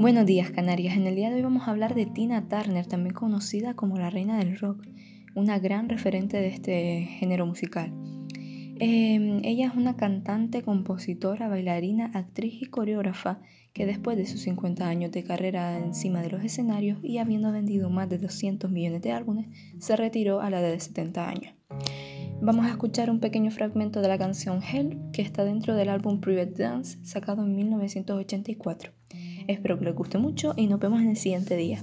Buenos días Canarias, en el día de hoy vamos a hablar de Tina Turner, también conocida como la reina del rock, una gran referente de este género musical. Em, ella es una cantante, compositora, bailarina, actriz y coreógrafa que después de sus 50 años de carrera encima de los escenarios y habiendo vendido más de 200 millones de álbumes, se retiró a la edad de 70 años. Vamos a escuchar un pequeño fragmento de la canción Hell que está dentro del álbum Private Dance sacado en 1984. Espero que les guste mucho y nos vemos en el siguiente día.